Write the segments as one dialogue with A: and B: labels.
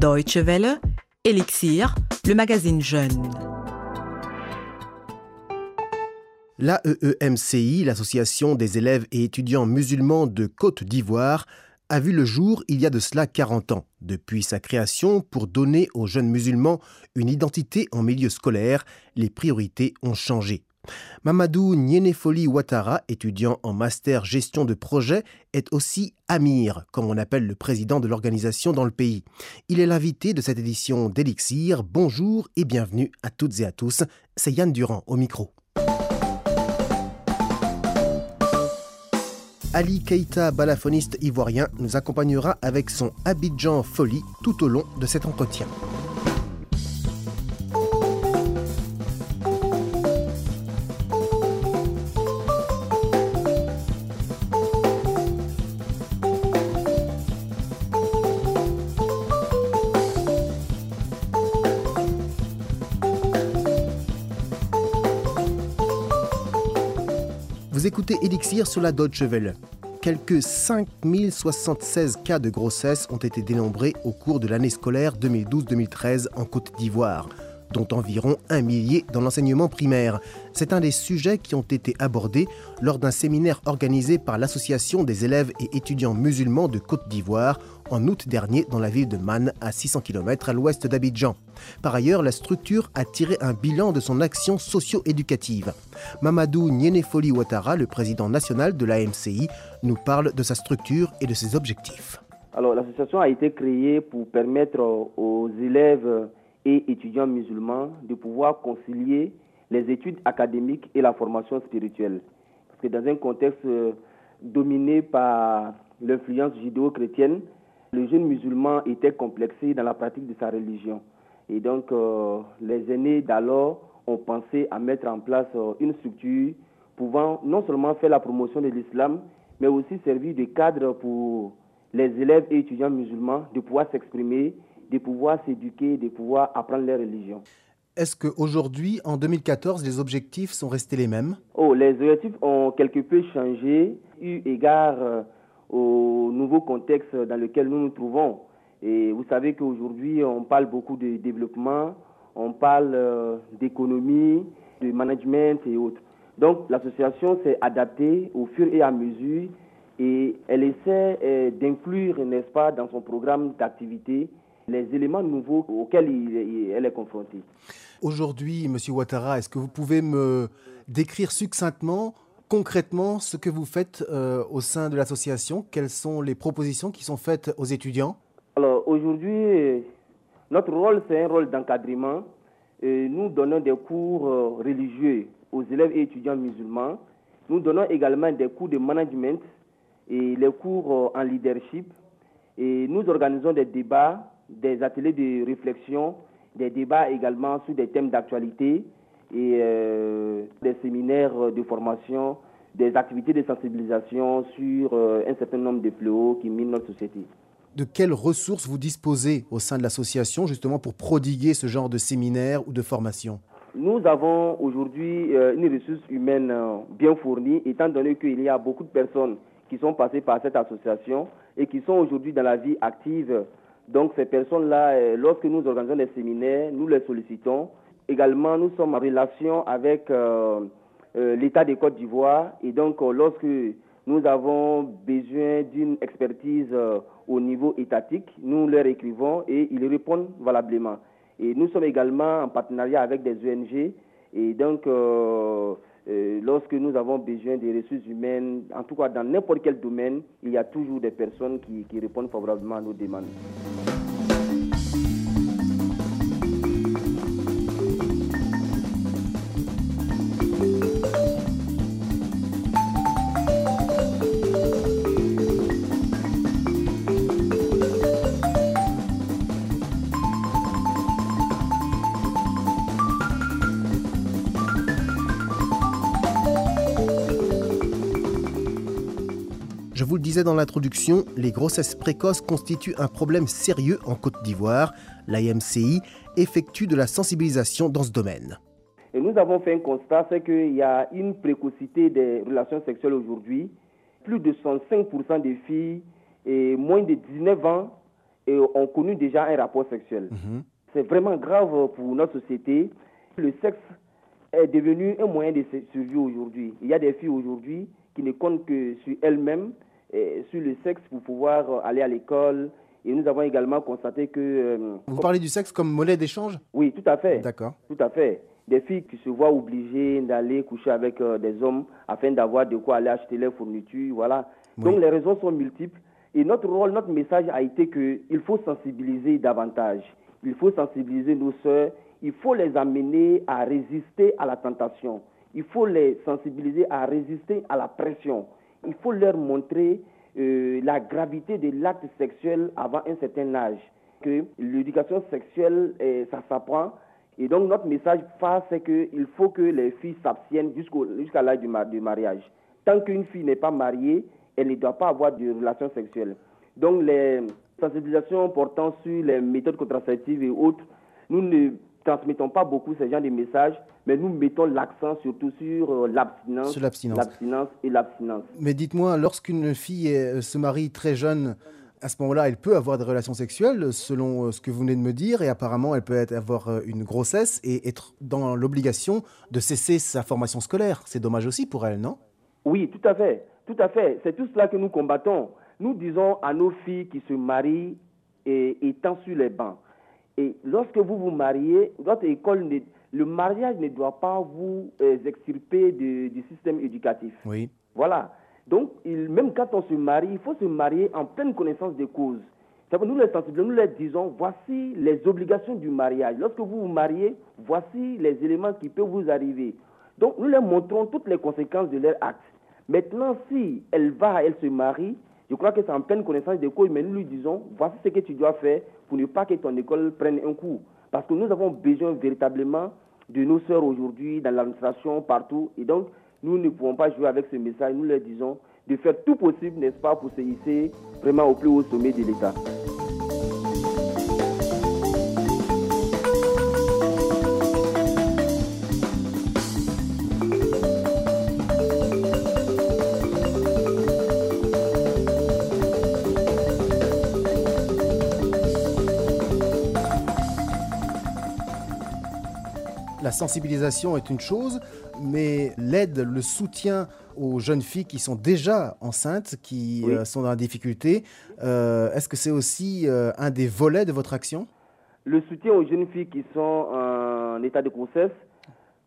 A: Deutsche Welle, Elixir, le magazine Jeune.
B: L'AEEMCI, l'Association des élèves et étudiants musulmans de Côte d'Ivoire, a vu le jour il y a de cela 40 ans. Depuis sa création, pour donner aux jeunes musulmans une identité en milieu scolaire, les priorités ont changé. Mamadou Nienefoli Ouattara, étudiant en master gestion de projet, est aussi Amir, comme on appelle le président de l'organisation dans le pays. Il est l'invité de cette édition d'Elixir. Bonjour et bienvenue à toutes et à tous. C'est Yann Durand au micro. Ali Keita, balafoniste ivoirien, nous accompagnera avec son Abidjan Folie tout au long de cet entretien. Écoutez Elixir sur la Deutsche Welle. Quelques 5076 cas de grossesse ont été dénombrés au cours de l'année scolaire 2012-2013 en Côte d'Ivoire, dont environ un millier dans l'enseignement primaire. C'est un des sujets qui ont été abordés lors d'un séminaire organisé par l'Association des élèves et étudiants musulmans de Côte d'Ivoire en août dernier dans la ville de Man, à 600 km à l'ouest d'Abidjan. Par ailleurs, la structure a tiré un bilan de son action socio-éducative. Mamadou Nienefoli Ouattara, le président national de l'AMCI, nous parle de sa structure et de ses objectifs.
C: Alors, l'association a été créée pour permettre aux élèves et étudiants musulmans de pouvoir concilier les études académiques et la formation spirituelle. Parce que dans un contexte dominé par l'influence judéo-chrétienne, le jeune musulman était complexé dans la pratique de sa religion. Et donc, euh, les aînés d'alors ont pensé à mettre en place euh, une structure pouvant non seulement faire la promotion de l'islam, mais aussi servir de cadre pour les élèves et étudiants musulmans de pouvoir s'exprimer, de pouvoir s'éduquer, de pouvoir apprendre leur religion.
B: Est-ce qu'aujourd'hui, en 2014, les objectifs sont restés les mêmes?
C: Oh, les objectifs ont quelque peu changé, eu égard euh, au nouveau contexte dans lequel nous nous trouvons. Et vous savez qu'aujourd'hui, on parle beaucoup de développement, on parle euh, d'économie, de management et autres. Donc l'association s'est adaptée au fur et à mesure et elle essaie euh, d'inclure, n'est-ce pas, dans son programme d'activité les éléments nouveaux auxquels elle est confrontée.
B: Aujourd'hui, Monsieur Ouattara, est-ce que vous pouvez me décrire succinctement concrètement ce que vous faites euh, au sein de l'association Quelles sont les propositions qui sont faites aux étudiants?
C: Alors aujourd'hui, notre rôle, c'est un rôle d'encadrement. Nous donnons des cours euh, religieux aux élèves et étudiants musulmans. Nous donnons également des cours de management et les cours euh, en leadership. Et nous organisons des débats, des ateliers de réflexion, des débats également sur des thèmes d'actualité et euh, des séminaires de formation, des activités de sensibilisation sur euh, un certain nombre de fléaux qui minent notre société.
B: De quelles ressources vous disposez au sein de l'association justement pour prodiguer ce genre de séminaires ou de formations
C: Nous avons aujourd'hui euh, une ressource humaine bien fournie, étant donné qu'il y a beaucoup de personnes qui sont passées par cette association et qui sont aujourd'hui dans la vie active. Donc ces personnes-là, lorsque nous organisons des séminaires, nous les sollicitons Également, nous sommes en relation avec euh, euh, l'État de Côte d'Ivoire et donc euh, lorsque nous avons besoin d'une expertise au niveau étatique, nous leur écrivons et ils répondent valablement. Et nous sommes également en partenariat avec des ONG et donc lorsque nous avons besoin des ressources humaines, en tout cas dans n'importe quel domaine, il y a toujours des personnes qui, qui répondent favorablement à nos demandes.
B: Je vous le disais dans l'introduction, les grossesses précoces constituent un problème sérieux en Côte d'Ivoire. L'IMCI effectue de la sensibilisation dans ce domaine.
C: Et nous avons fait un constat, c'est qu'il y a une précocité des relations sexuelles aujourd'hui. Plus de 105% des filles et moins de 19 ans et ont connu déjà un rapport sexuel.
B: Mhm.
C: C'est vraiment grave pour notre société. Le sexe est devenu un moyen de survie aujourd'hui. Il y a des filles aujourd'hui qui ne comptent que sur elles-mêmes, sur le sexe pour pouvoir aller à l'école. Et nous avons également constaté que... euh,
B: Vous parlez du sexe comme monnaie d'échange?
C: Oui, tout à fait.
B: D'accord.
C: Tout à fait. Des filles qui se voient obligées d'aller coucher avec euh, des hommes afin d'avoir de quoi aller acheter leurs fournitures, voilà.
B: Oui.
C: Donc les raisons sont multiples. Et notre rôle, notre message a été qu'il faut sensibiliser davantage. Il faut sensibiliser nos sœurs. Il faut les amener à résister à la tentation. Il faut les sensibiliser à résister à la pression. Il faut leur montrer euh, la gravité de l'acte sexuel avant un certain âge. Que l'éducation sexuelle, euh, ça s'apprend. Et donc notre message phare, c'est qu'il faut que les filles s'abstiennent jusqu'à l'âge du, du mariage. Tant qu'une fille n'est pas mariée, elle ne doit pas avoir de relations sexuelles. Donc les sensibilisations portant sur les méthodes contraceptives et autres, nous ne transmettons pas beaucoup ce genre de messages, mais nous mettons l'accent surtout sur euh, l'abstinence,
B: Sur l'abstinence.
C: l'abstinence et l'abstinence.
B: Mais dites-moi, lorsqu'une fille est- se marie très jeune, à ce moment-là, elle peut avoir des relations sexuelles, selon euh, ce que vous venez de me dire, et apparemment, elle peut être- avoir euh, une grossesse et être dans l'obligation de cesser sa formation scolaire. C'est dommage aussi pour elle, non?
C: Oui, tout à fait. Tout à fait. C'est tout cela que nous combattons. Nous disons à nos filles qui se marient et étant sur les bancs. Et lorsque vous vous mariez, votre école, ne- le mariage ne doit pas vous euh, extirper de- du système éducatif.
B: Oui.
C: Voilà. Donc, il- même quand on se marie, il faut se marier en pleine connaissance des causes. Nous les sensibilisons, nous les disons, voici les obligations du mariage. Lorsque vous vous mariez, voici les éléments qui peuvent vous arriver. Donc, nous leur montrons toutes les conséquences de leur acte. Maintenant, si elle va, elle se marie, je crois que c'est en pleine connaissance des causes, mais nous lui disons, voici ce que tu dois faire pour ne pas que ton école prenne un coup. Parce que nous avons besoin véritablement de nos sœurs aujourd'hui, dans l'administration, partout. Et donc, nous ne pouvons pas jouer avec ce message. Nous leur disons de faire tout possible, n'est-ce pas, pour se hisser vraiment au plus haut sommet de l'État.
B: La sensibilisation est une chose, mais l'aide, le soutien aux jeunes filles qui sont déjà enceintes, qui
C: Oui.
B: euh, sont dans la difficulté, euh, est-ce que c'est aussi euh, un des volets de votre action?
C: Le soutien aux jeunes filles qui sont en état de grossesse,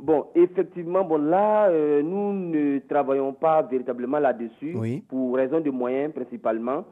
C: bon, effectivement, bon, là, euh, nous ne travaillons pas véritablement là-dessus,
B: Oui.
C: pour raison de moyens principalement.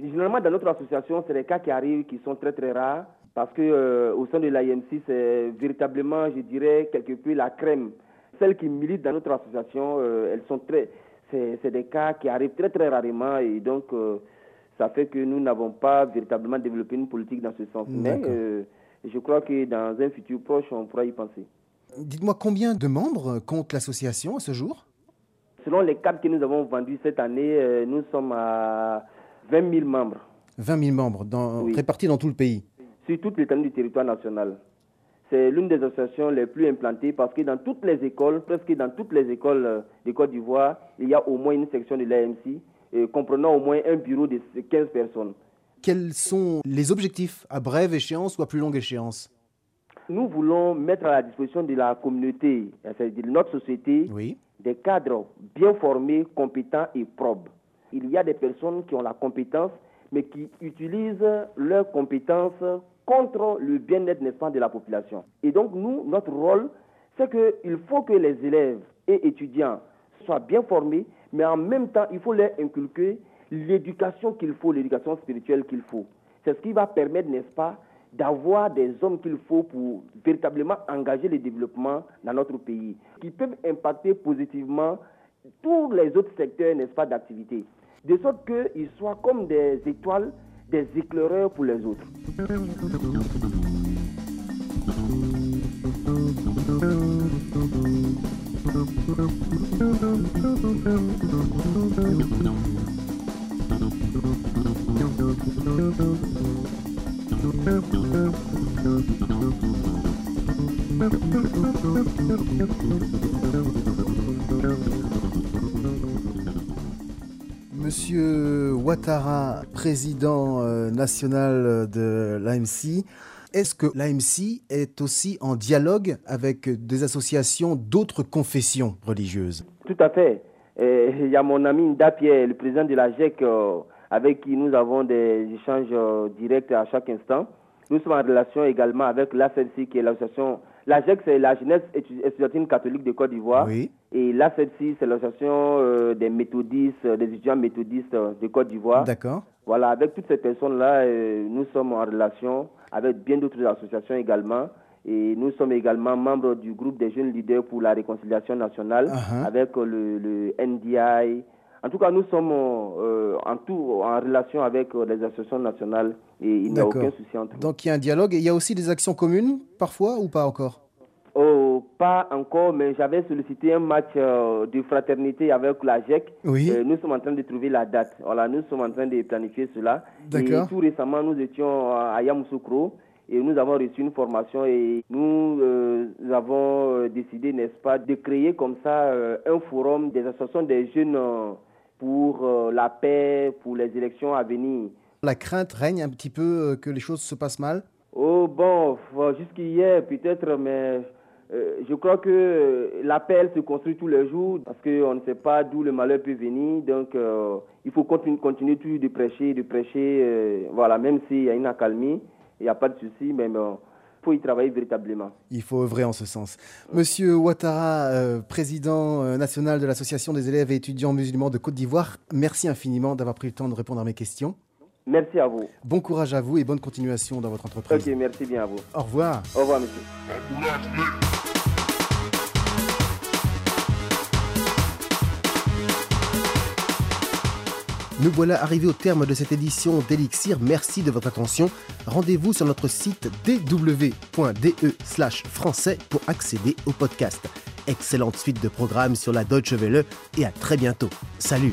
C: Généralement, dans notre association, c'est des cas qui arrivent qui sont très très rares, parce que euh, au sein de l'IMC, c'est véritablement, je dirais, quelque peu la crème. Celles qui militent dans notre association, euh, elles sont très, c'est des cas qui arrivent très très rarement, et donc euh, ça fait que nous n'avons pas véritablement développé une politique dans ce sens. Mais je crois que dans un futur proche, on pourra y penser.
B: Dites-moi combien de membres compte l'association à ce jour?
C: Selon les cadres que nous avons vendus cette année, nous sommes à 20 000 membres
B: 20 000 membres dans-
C: Oui.
B: répartis dans tout le pays.
C: Sur toute l'étendue du territoire national. C'est l'une des associations les plus implantées parce que dans toutes les écoles, presque dans toutes les écoles euh, de Côte d'Ivoire, il y a au moins une section de l'AMC euh, comprenant au moins un bureau de 15 personnes.
B: Quels sont les objectifs à brève échéance ou à plus longue échéance?
C: Nous voulons mettre à la disposition de la communauté, c'est-à-dire de notre société,
B: Oui.
C: des cadres bien formés, compétents et probes. Il y a des personnes qui ont la compétence, mais qui utilisent leurs compétences contre le bien-être, pas, de la population. Et donc, nous, notre rôle, c'est qu'il faut que les élèves et étudiants soient bien formés, mais en même temps, il faut leur inculquer l'éducation qu'il faut, l'éducation spirituelle qu'il faut. C'est ce qui va permettre, n'est-ce pas, d'avoir des hommes qu'il faut pour véritablement engager le développement dans notre pays, qui peuvent impacter positivement tous les autres secteurs, n'est-ce pas, d'activité, de sorte qu'ils soient comme des étoiles, des éclaireurs pour les autres.
B: Monsieur Ouattara, président euh, national de l'AMC, est-ce que l'AMC est aussi en dialogue avec des associations d'autres confessions religieuses?
C: Tout à fait. il y a mon ami Ndapier, le président de la GEC, euh, avec qui nous avons des échanges euh, directs à chaque instant. Nous sommes en relation également avec l'ACLC, qui est l'association. La GEC, c'est la jeunesse étudiantine catholique de Côte d'Ivoire. Et l'ACLC, c'est l'association euh, des méthodistes, des étudiants méthodistes de Côte d'Ivoire.
B: D'accord.
C: Voilà, avec toutes ces personnes-là, nous sommes en relation avec bien d'autres associations également. Et nous sommes également membres du groupe des jeunes leaders pour la réconciliation nationale uh-huh. avec le, NDI. En tout cas, nous sommes euh, en tout en relation avec euh, les associations nationales et il n'y a aucun souci entre nous.
B: Donc il y a un dialogue et il y a aussi des actions communes parfois ou pas encore?
C: Oh, pas encore, mais j'avais sollicité un match euh, de fraternité avec la GEC.
B: Oui.
C: nous sommes en train de trouver la date. Voilà, nous sommes en train de planifier cela.
B: D'accord.
C: Et tout récemment, nous étions à Yamoussoukro et nous avons reçu une formation et nous, euh, avons décidé, n'est-ce pas, de créer comme ça un forum des associations des jeunes pour la paix, pour les élections à venir.
B: La crainte règne un petit peu que les choses se passent mal?
C: Oh bon, jusqu'hier peut-être, mais je crois que l'appel se construit tous les jours parce qu'on ne sait pas d'où le malheur peut venir. Donc, il faut continuer, continuer toujours de prêcher, de prêcher, voilà, même s'il y a une accalmie il n'y a pas de souci, mais faut y travailler véritablement.
B: Il faut œuvrer en ce sens. Monsieur Ouattara, euh, président euh, national de l'Association des élèves et étudiants musulmans de Côte d'Ivoire, merci infiniment d'avoir pris le temps de répondre à mes questions.
C: Merci à vous.
B: Bon courage à vous et bonne continuation dans votre entreprise.
C: Ok, merci bien à vous.
B: Au revoir.
C: Au revoir, monsieur.
B: Nous voilà arrivés au terme de cette édition d'Elixir. Merci de votre attention. Rendez-vous sur notre site dw.de français pour accéder au podcast. Excellente suite de programmes sur la Deutsche Welle et à très bientôt. Salut